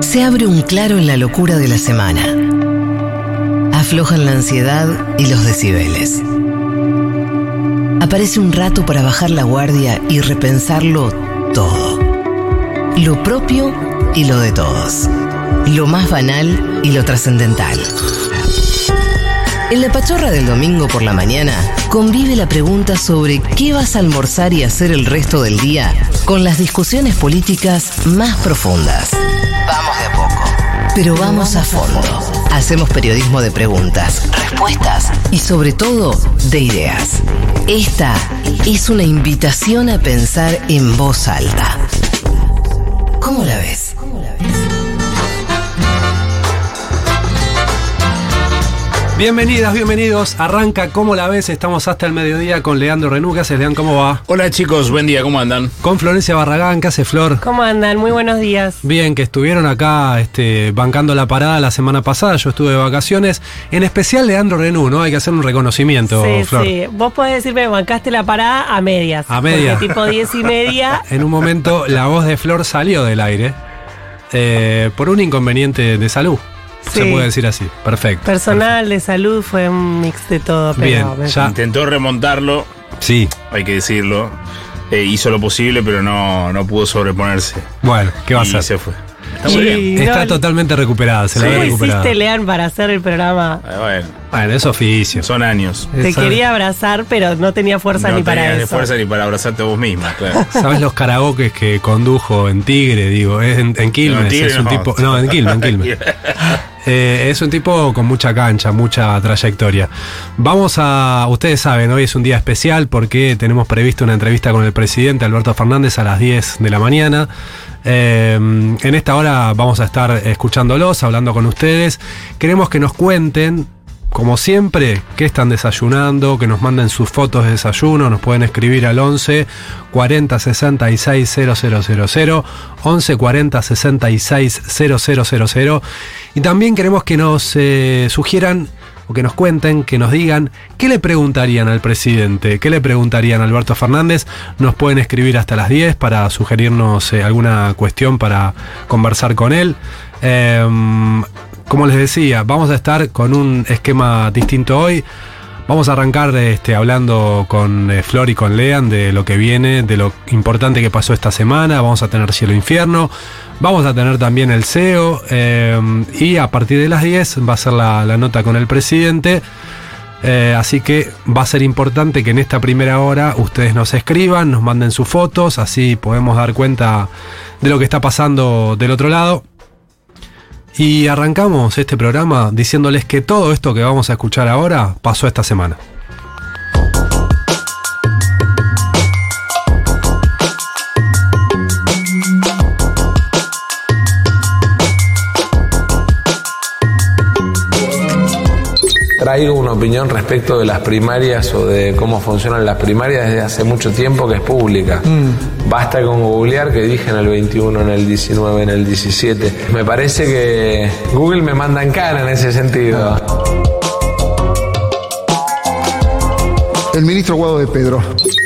Se abre un claro en la locura de la semana. Aflojan la ansiedad y los decibeles. Aparece un rato para bajar la guardia y repensarlo todo. Lo propio y lo de todos. Lo más banal y lo trascendental. En la pachorra del domingo por la mañana convive la pregunta sobre qué vas a almorzar y hacer el resto del día con las discusiones políticas más profundas. Vamos de a poco. Pero vamos a fondo. Hacemos periodismo de preguntas, respuestas y sobre todo de ideas. Esta es una invitación a pensar en voz alta. ¿Cómo la ves? Bienvenidas, bienvenidos. Arranca como la ves. Estamos hasta el mediodía con Leandro Renú. ¿Qué haces, Leandro? ¿Cómo va? Hola chicos, buen día, ¿cómo andan? Con Florencia Barragán. ¿Qué hace, Flor? ¿Cómo andan? Muy buenos días. Bien, que estuvieron acá este, bancando la parada la semana pasada. Yo estuve de vacaciones. En especial Leandro Renú, ¿no? Hay que hacer un reconocimiento, Sí, Flor. sí. Vos podés decirme, bancaste la parada a medias. A medias. Tipo 10 y media. En un momento la voz de Flor salió del aire eh, por un inconveniente de salud. Se Sí. puede decir así. Perfecto. Personal, de salud, fue un mix de todo. Pero Bien, me- ya. Intentó remontarlo, Sí. hay que decirlo. Eh, hizo lo posible, pero no, no pudo sobreponerse. Bueno, ¿qué va a y hacer? se fue. Está muy bien. Está no, totalmente recuperada, se la ¿Cómo ve recuperada. hiciste, Lean, para hacer el programa? Ah, Bueno, Bueno, es oficio. son años. Te quería abrazar, pero no tenía fuerza no ni para tenías ni eso. fuerza ni para abrazarte vos misma, claro. ¿Sabes los karaokes que condujo en Tigre? Digo, es en, en Quilmes. No, en Tigre es un no. tipo. No, en Quilmes, en Quilmes. Eh, es un tipo con mucha cancha, mucha trayectoria. Vamos a. Ustedes saben, hoy es un día especial porque tenemos previsto una entrevista con el presidente Alberto Fernández a las 10 de la mañana. Eh, en esta hora vamos a estar escuchándolos, hablando con ustedes. Queremos que nos cuenten como siempre, qué están desayunando, que nos manden sus fotos de desayuno, nos pueden escribir al 11 40 66 000, 11 40 66 000. Y también queremos que nos eh, sugieran o que nos cuenten, que nos digan qué le preguntarían al presidente, qué le preguntarían a Alberto Fernández. Nos pueden escribir hasta las 10 para sugerirnos eh, alguna cuestión para conversar con él. Em, como les decía, vamos a estar con un esquema distinto hoy. Vamos a arrancar este, hablando con eh, Flor y con Lean de lo que viene, de lo importante que pasó esta semana. Vamos a tener Cielo Infierno. Vamos a tener también el CEO. eh, y a partir de las 10 va a ser la, la nota con el presidente. Eh, así que va a ser importante que en esta primera hora ustedes nos escriban, nos manden sus fotos, así podemos dar cuenta de lo que está pasando del otro lado. Y arrancamos este programa diciéndoles que todo esto que vamos a escuchar ahora pasó esta semana. Traigo una opinión respecto de las primarias o de cómo funcionan las primarias desde hace mucho tiempo que es pública. Basta con googlear que dije en el 21, en el 19, en el 17. Me parece que Google me manda en cara en ese sentido. El ministro Guado de Pedro.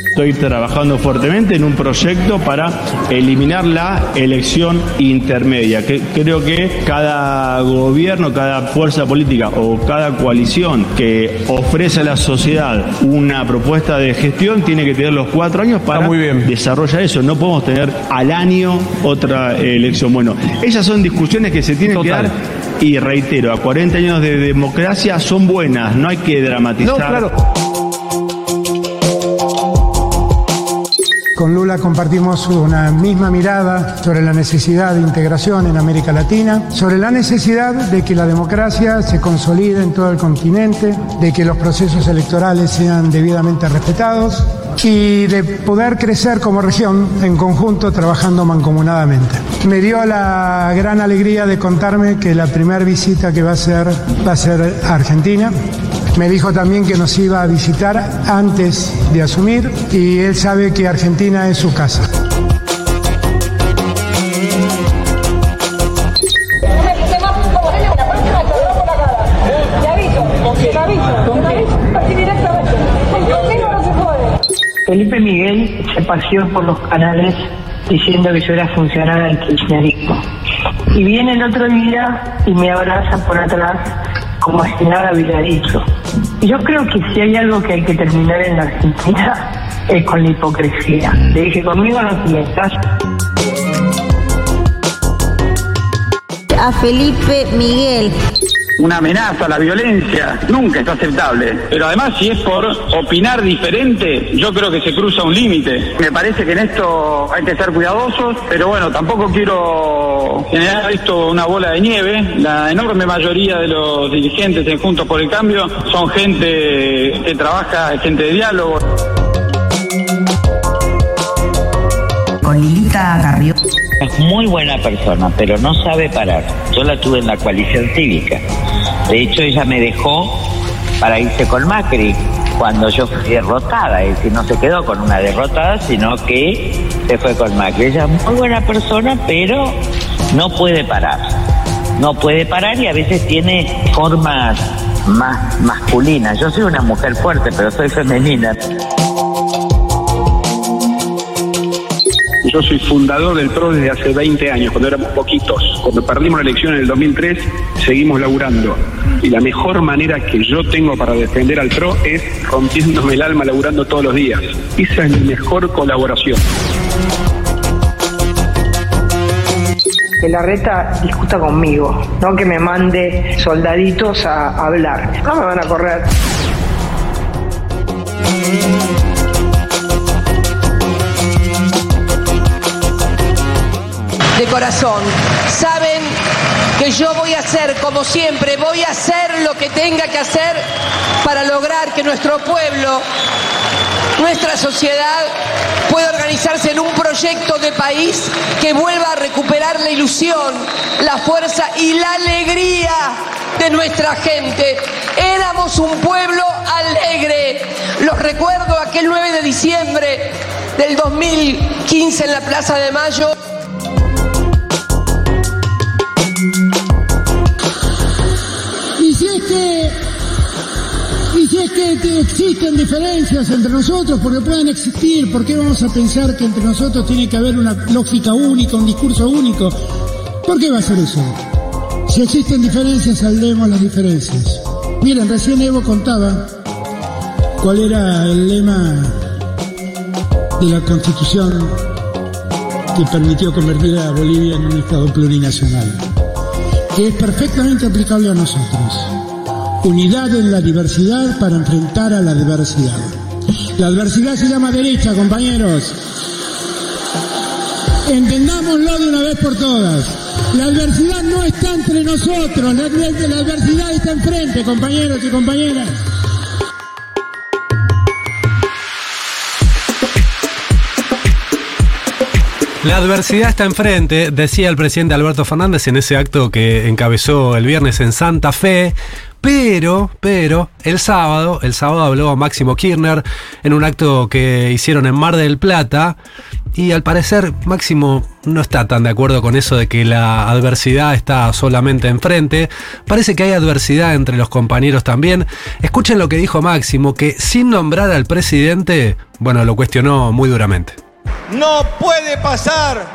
Estoy trabajando fuertemente en un proyecto para eliminar la elección intermedia. Que creo que cada gobierno, cada fuerza política o cada coalición que ofrece a la sociedad una propuesta de gestión tiene que tener los cuatro años para desarrollar eso. No podemos tener al año otra elección. Bueno, esas son discusiones que se tienen que dar. Y reitero, a 40 años de democracia son buenas, no hay que dramatizar. Con Lula compartimos una misma mirada sobre la necesidad de integración en América Latina, sobre la necesidad de que la democracia se consolide en todo el continente, de que los procesos electorales sean debidamente respetados y de poder crecer como región en conjunto trabajando mancomunadamente. Me dio la gran alegría de contarme que la primera visita que va a hacer va a ser a Argentina. Me dijo también que nos iba a visitar antes de asumir y él sabe que Argentina es su casa. Felipe Miguel se paseó por los canales diciendo que yo era funcionaria del kirchnerismo. Y viene el otro día y me abraza por atrás como si nada hubiera dicho. Yo creo que si hay algo que hay que terminar en la Argentina es con la hipocresía. Le dije, conmigo no metas. A Felipe Miguel. Una amenaza, la violencia, nunca es aceptable. Pero además, si es por opinar diferente, yo creo que se cruza un límite. Me parece que en esto hay que ser cuidadosos, pero bueno, tampoco quiero generar esto una bola de nieve. La enorme mayoría de los dirigentes en Juntos por el Cambio son gente que trabaja, gente de diálogo. Con Lilita Carrió. Es muy buena persona, pero no sabe parar. Yo la tuve en la coalición cívica. De hecho, ella me dejó para irse con Macri cuando yo fui derrotada. Es decir, no se quedó con una derrotada, sino que se fue con Macri. Ella es muy buena persona, pero no puede parar. No puede parar y a veces tiene formas más masculinas. Yo soy una mujer fuerte, pero soy femenina. Yo soy fundador del PRO desde hace 20 años, cuando éramos poquitos. Cuando perdimos la elección en el 2003, seguimos laburando. Y la mejor manera que yo tengo para defender al PRO es rompiéndome el alma laburando todos los días. Esa es mi mejor colaboración. Que la reta discuta conmigo, no que me mande soldaditos a hablar. No me van a correr. Corazón. Saben que yo voy a hacer, como siempre, voy a hacer lo que tenga que hacer para lograr que nuestro pueblo, nuestra sociedad, pueda organizarse en un proyecto de país que vuelva a recuperar la ilusión, la fuerza y la alegría de nuestra gente. Éramos un pueblo alegre. Los recuerdo aquel 9 de diciembre del 2015 en la Plaza de Mayo. Y si es que existen diferencias entre nosotros, porque pueden existir, ¿por qué vamos a pensar que entre nosotros tiene que haber una lógica única, un discurso único? ¿Por qué va a ser eso? Si existen diferencias, saldemos las diferencias. Miren, recién Evo contaba cuál era el lema de la constitución que permitió convertir a Bolivia en un Estado plurinacional, que es perfectamente aplicable a nosotros. Unidad en la diversidad para enfrentar a la adversidad. La adversidad se llama derecha, compañeros. Entendámoslo de una vez por todas. La adversidad no está entre nosotros, la, adversidad está enfrente, compañeros y compañeras. La adversidad está enfrente, decía el presidente Alberto Fernández en ese acto que encabezó el viernes en Santa Fe. Pero, pero, el sábado, el sábado habló Máximo Kirchner en un acto que hicieron en Mar del Plata. Y al parecer, Máximo no está tan de acuerdo con eso de que la adversidad está solamente enfrente. Parece que hay adversidad entre los compañeros también. Escuchen lo que dijo Máximo, que sin nombrar al presidente, bueno, lo cuestionó muy duramente. No puede pasar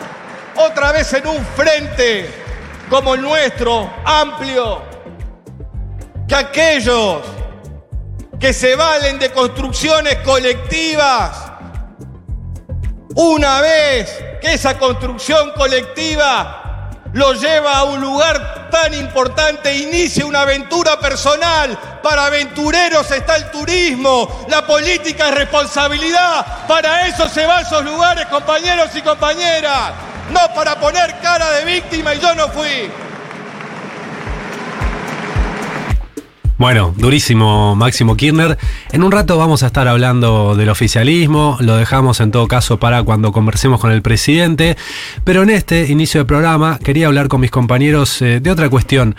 otra vez en un frente como el nuestro, amplio, que aquellos que se valen de construcciones colectivas, una vez que esa construcción colectiva lo lleva a un lugar tan importante, inicia una aventura personal. Para aventureros está el turismo, la política es responsabilidad. Para eso se va a esos lugares, compañeros y compañeras. No para poner cara de víctima y yo no fui. Bueno, durísimo Máximo Kirchner. En un rato vamos a estar hablando del oficialismo, lo dejamos en todo caso para cuando conversemos con el presidente, pero en este inicio de programa quería hablar con mis compañeros eh, de otra cuestión.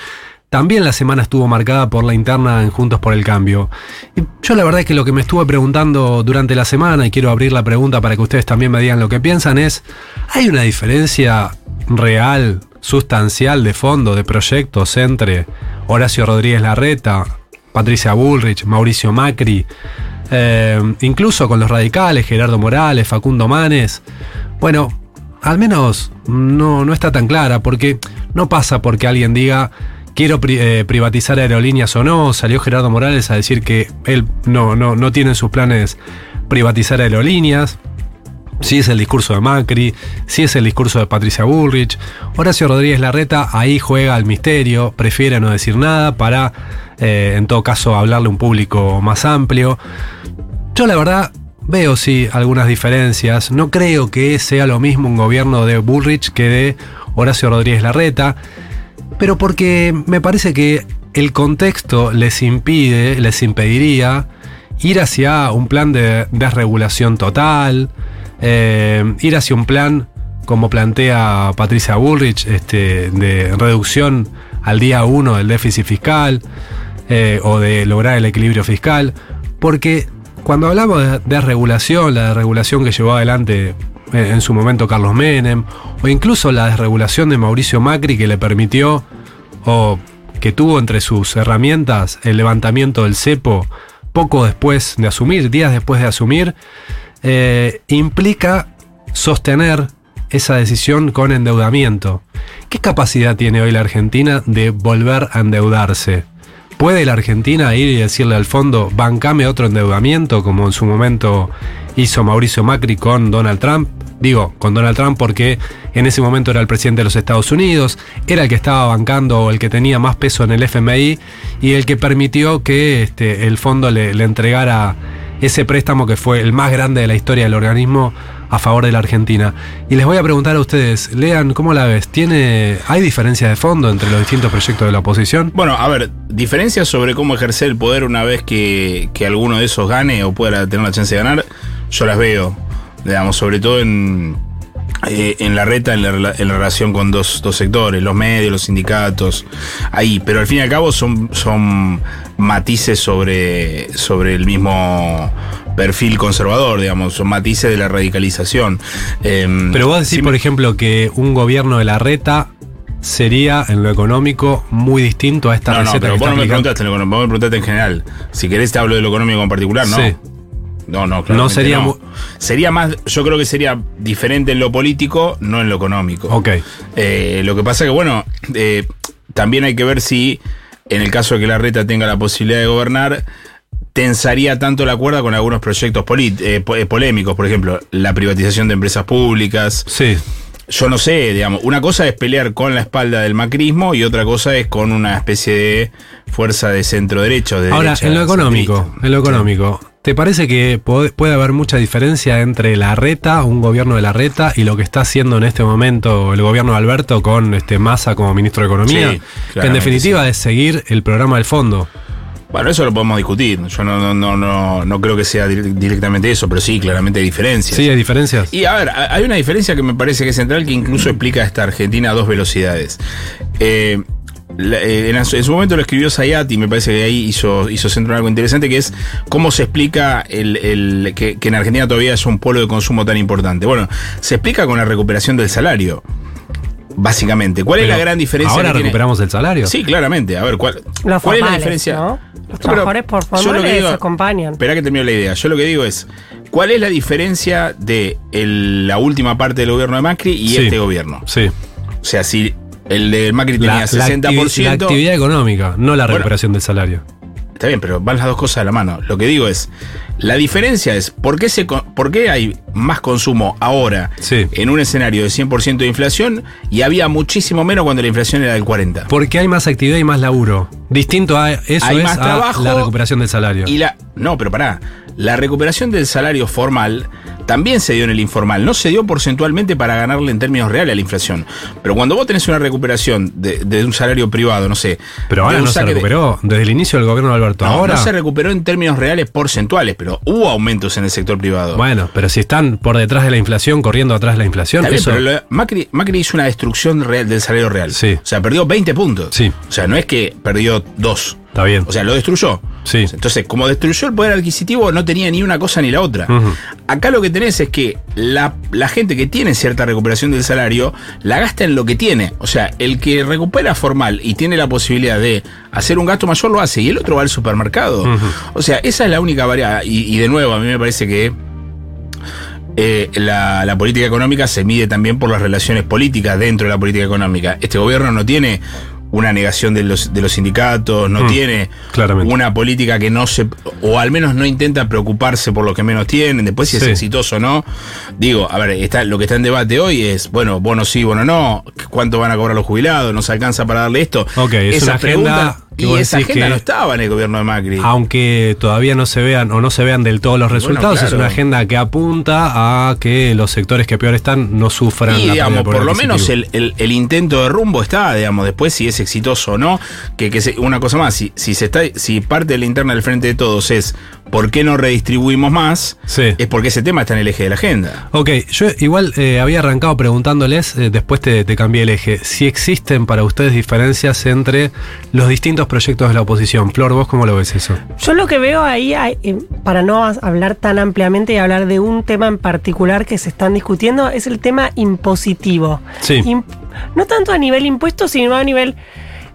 También la semana estuvo marcada por la interna en Juntos por el Cambio. Y yo la verdad es que lo que me estuve preguntando durante la semana, y quiero abrir la pregunta para que ustedes también me digan lo que piensan, es, ¿hay una diferencia real, sustancial de fondo, de proyectos entre Horacio Rodríguez Larreta, Patricia Bullrich, Mauricio Macri, eh, incluso con los radicales, Gerardo Morales, Facundo Manes? Bueno, al menos no, no está tan clara, porque no pasa porque alguien diga quiero eh, privatizar aerolíneas o no. Salió Gerardo Morales a decir que él no, no, no tiene en sus planes privatizar aerolíneas. Sí es el discurso de Macri, sí es el discurso de Patricia Bullrich. Horacio Rodríguez Larreta ahí juega al misterio, prefiere no decir nada para, eh, en todo caso, hablarle a un público más amplio. Yo la verdad veo sí algunas diferencias. No creo que sea lo mismo un gobierno de Bullrich que de Horacio Rodríguez Larreta, pero porque me parece que el contexto les impide, les impediría ir hacia un plan de desregulación total, eh, ir hacia un plan como plantea Patricia Bullrich, este, de reducción al día uno del déficit fiscal eh, o de lograr el equilibrio fiscal, porque cuando hablamos de desregulación, la desregulación que llevó adelante eh, en su momento Carlos Menem, o incluso la desregulación de Mauricio Macri que le permitió, o que tuvo entre sus herramientas el levantamiento del cepo poco después de asumir, días después de asumir, eh, implica sostener esa decisión con endeudamiento. ¿Qué capacidad tiene hoy la Argentina de volver a endeudarse? ¿Puede la Argentina ir y decirle al fondo, bancame otro endeudamiento, como en su momento hizo Mauricio Macri con Donald Trump? Digo, con Donald Trump porque en ese momento era el presidente de los Estados Unidos, era el que estaba bancando o el que tenía más peso en el FMI y el que permitió que este, el fondo le, le entregara ese préstamo que fue el más grande de la historia del organismo a favor de la Argentina. Y les voy a preguntar a ustedes, Lean, ¿cómo la ves? ¿Tiene, ¿Hay diferencias de fondo entre los distintos proyectos de la oposición? Bueno, a ver, diferencias sobre cómo ejercer el poder una vez que, que alguno de esos gane o pueda tener la chance de ganar, yo las veo, digamos, sobre todo en, eh, en la reta, en la, en la relación con dos, dos sectores, los medios, los sindicatos, ahí, pero al fin y al cabo son, son matices sobre, sobre el mismo perfil conservador, digamos, son matices de la radicalización. Em, Pero vos decís, me- por ejemplo, que un gobierno de la reta sería en lo económico muy distinto a esta No, no, receta pero que vos no me preguntaste en lo económico, vos me preguntaste en general. Si querés te hablo de lo económico en particular, ¿no? Sí. No, no, claramente sería no. Sería más, yo creo que sería diferente en lo político, no en lo económico. Ok. Eh, lo que pasa que, bueno, eh, también hay que ver si, en el caso de que la reta tenga la posibilidad de gobernar, tensaría tanto la cuerda con algunos proyectos eh, po- eh, polémicos, por ejemplo, la privatización de empresas públicas. Sí. Yo no sé, digamos, una cosa es pelear con la espalda del macrismo y otra cosa es con una especie de fuerza de centro derecho. De Ahora, derecha en lo económico, en lo económico, ¿te parece que puede, haber mucha diferencia entre la reta, un gobierno de la reta, y lo que está haciendo en este momento el gobierno de Alberto con este Massa como ministro de Economía? Sí, que en definitiva es seguir el programa del fondo. Bueno, eso lo podemos discutir. Yo no, no, no, no, no creo que sea dire- directamente eso, pero sí, claramente hay diferencias. Sí, hay diferencias. Y a ver, hay una diferencia que me parece que es central que incluso explica esta Argentina a dos velocidades. Eh, en, su- en su momento lo escribió Sayat y me parece que ahí hizo, hizo centro en algo interesante que es cómo se explica el, el- que, que en Argentina todavía es un polo de consumo tan importante. Bueno, se explica con la recuperación del salario. Básicamente, ¿cuál es la gran diferencia? ¿Ahora que tiene? recuperamos el salario? Sí, claramente. A ver, ¿cuál, Los cuál es la diferencia? ¿no? Los trabajadores por digo- se acompañan. Espera que termine la idea. Yo lo que digo es, ¿cuál es la diferencia de el- la última parte del gobierno de Macri y Sí. este gobierno? Sí. O sea, si el de Macri tenía La, la 60%... activi- la actividad económica, no la Bueno. recuperación del salario. Está bien, pero van las dos cosas a la mano. Lo que digo es, la diferencia es, ¿por qué, se, por qué hay más consumo ahora Sí. en un escenario de 100% de inflación y había muchísimo menos cuando la inflación era del 40%? Porque hay más actividad y más laburo. Distinto a eso Hay es más a trabajo la recuperación del salario. Y la. No, pero pará. La recuperación del salario formal también se dio en el informal. No se dio porcentualmente para ganarle en términos reales a la inflación. Pero cuando vos tenés una recuperación de, de un salario privado, no sé. Pero ahora no se de- recuperó desde el inicio del gobierno de Alberto. No, ahora. no se recuperó en términos reales porcentuales, pero hubo aumentos en el sector privado. Bueno, pero si están por detrás de la inflación, corriendo atrás de la inflación, bien, eso. pero lo- Macri, Macri hizo una destrucción real del salario real. Sí. O sea, perdió 20 puntos. Sí. O sea, no es que perdió dos. Está bien. O sea, lo destruyó. Sí. Entonces, como destruyó el poder adquisitivo, no tenía ni una cosa ni la otra. Acá lo que tenés es que la, la gente que tiene cierta recuperación del salario la gasta en lo que tiene. O sea, el que recupera formal y tiene la posibilidad de hacer un gasto mayor lo hace y el otro va al supermercado. O sea, esa es la única variable. Y, y de nuevo, a mí me parece que eh, la, la política económica se mide también por las relaciones políticas dentro de la política económica. Este gobierno no tiene una negación de los, de los sindicatos, no Mm, tiene claramente. una política que no se, o al menos no intenta preocuparse por lo que menos tienen, después si es Sí. exitoso o no. Digo, a ver, está, lo que está en debate hoy es, bueno, bono sí, bono no, cuánto van a cobrar los jubilados, nos alcanza para darle esto. Ok, es Esa una agenda y esa agenda no estaba en el gobierno de Macri. Aunque todavía no se vean o no se vean del todo los resultados, es claro. una agenda que apunta a que los sectores que peor están no sufran. Y la digamos, por lo menos el, el- el intento de rumbo está, digamos, después si es exitoso o no, que, que se- una cosa más, si, si se está, si parte de la interna del frente de todos es ¿por qué no redistribuimos más? Es porque ese tema está en el eje de la agenda. Ok, yo igual eh, había arrancado preguntándoles, eh, después te, te cambié el eje, si existen para ustedes diferencias entre los distintos proyectos de la oposición. Flor, ¿vos cómo lo ves eso? Yo lo que veo ahí, hay, eh, para no hablar tan ampliamente y hablar de un tema en particular que se están discutiendo, es el tema impositivo. Sí. Imp- no tanto a nivel impuesto, sino a nivel,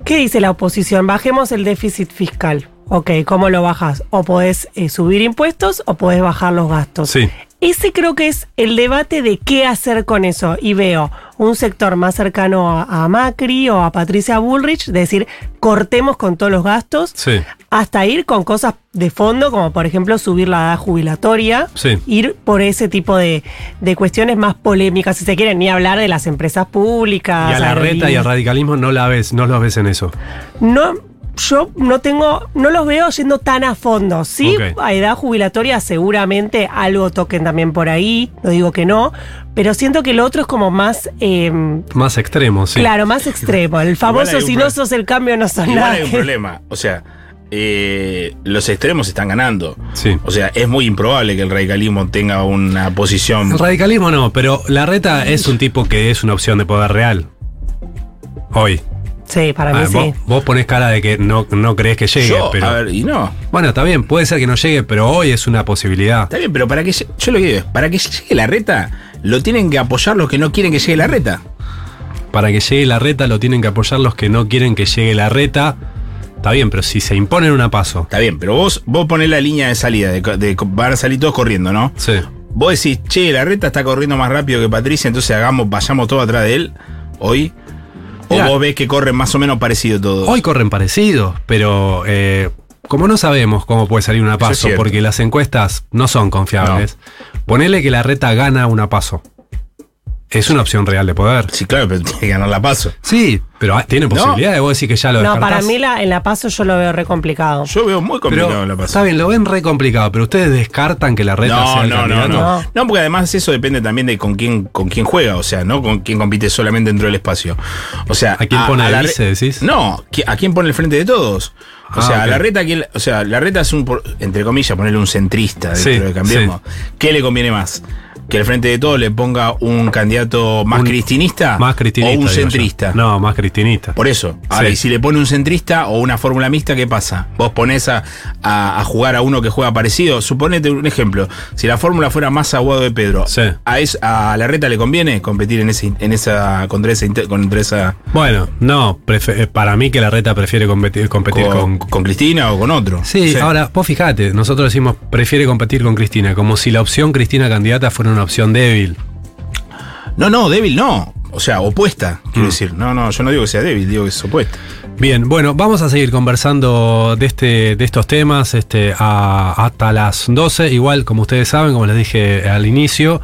¿qué dice la oposición? Bajemos el déficit fiscal. Ok, ¿cómo lo bajas? O podés eh, subir impuestos o podés bajar los gastos. Sí. Ese creo que es el debate de qué hacer con eso. Y veo un sector más cercano a, a Macri o a Patricia Bullrich, decir, cortemos con todos los gastos, Sí. hasta ir con cosas de fondo, como por ejemplo subir la edad jubilatoria, Sí. ir por ese tipo de, de cuestiones más polémicas, si se quieren, ni hablar de las empresas públicas. Y a la reta y al radicalismo no la ves, no los ves en eso. No, yo no tengo, no los veo yendo tan a fondo. Sí, a edad jubilatoria seguramente algo toquen también por ahí, no digo que no, pero siento que el otro es como más, eh, Más extremo, sí. claro, más extremo. El famoso si no sos el cambio no sos Igual nada. hay un problema, o sea, eh, los extremos están ganando. Sí. O sea, es muy improbable que el radicalismo tenga una posición. El radicalismo no, pero la reta es un tipo que es una opción de poder real. Hoy. Sí, para mí Ah, sí. vos, vos ponés cara de que no, no crees que llegue, Yo, pero. a ver, y no. Bueno, está bien, puede ser que no llegue, pero hoy es una posibilidad. Está bien, pero para que yo lo que digo es, para que llegue la reta, lo tienen que apoyar los que no quieren que llegue la reta. Para que llegue la reta lo tienen que apoyar los que no quieren que llegue la reta. Está bien, pero si se imponen una paso. Está bien, pero vos, vos ponés la línea de salida, de, co- de van a salir todos corriendo, ¿no? Sí. Vos decís, che, la reta está corriendo más rápido que Patricia, entonces hagamos, vayamos todos atrás de él hoy. O Mirá. vos ves que corren más o menos parecido todos. Hoy corren parecidos, pero eh, como no sabemos cómo puede salir una paso, porque las encuestas no son confiables, ponele que la reta gana una paso. Es una opción real de poder. Sí, claro, pero tiene que ganar la paso. Sí, pero ah, tiene posibilidad de vos decir que ya lo No, descartás. para mí la, en la paso yo lo veo re complicado. Yo veo muy complicado Pero, la paso. está bien, lo ven re complicado, pero ustedes descartan que la reta sea No, el no, no, no. No, porque además eso depende también de con quién, con quién juega, o sea, no con quién compite solamente dentro del espacio. O sea, ¿A quién pone la vice, decís? No, ¿qui- ¿a quién pone el frente de todos? O Ah, sea, ok. la reta, ¿quién- o sea, la reta es un, por- entre comillas, ponerle un centrista dentro Sí, de Cambiemos. ¿Qué le conviene más? ¿Que el frente de todos le ponga un candidato más Un- cristinista? Más cristinista. O un yo. centrista. No, más cristinista. Por eso. Ahora, Sí. y si le pone un centrista o una fórmula mixta, ¿qué pasa? Vos ponés a, a- a jugar a uno que juega parecido. Suponete un ejemplo. Si la fórmula fuera más aguado de Pedro, a, es- a la reta le conviene competir en ese, en esa, contra esa, inte- contra esa Bueno, no, eh, para mí que la reta prefiere competir, competir con, con, con Cristina o con otro. Sí, Sí. ahora vos fijate, nosotros decimos prefiere competir con Cristina, como si la opción Cristina candidata fuera una opción débil. No, no, débil no. O sea, opuesta, quiero Mm. decir. No, no, yo no digo que sea débil, digo que es opuesta. Bien, bueno, vamos a seguir conversando de este, de estos temas este, a- hasta las 12. Igual, como ustedes saben, como les dije al inicio,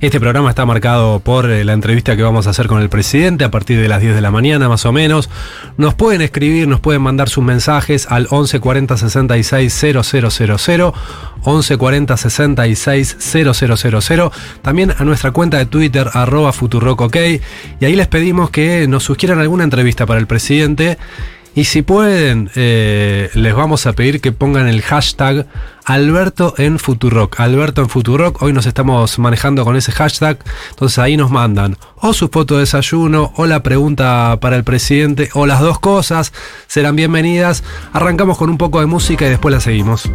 este programa está marcado por eh, la entrevista que vamos a hacer con el presidente a partir de las 10 de la mañana, más o menos. Nos pueden escribir, nos pueden mandar sus mensajes al 11 40 66 000, 11 40 66 000, también a nuestra cuenta de Twitter, arroba Futurock OK, y ahí les pedimos que nos sugieran alguna entrevista para el presidente. Y si pueden, eh, les vamos a pedir que pongan el hashtag Alberto en Futurock. Alberto en Futurock. Hoy nos estamos manejando con ese hashtag. Entonces ahí nos mandan o su foto de desayuno o la pregunta para el presidente o las dos cosas. Serán bienvenidas. Arrancamos con un poco de música y después la seguimos.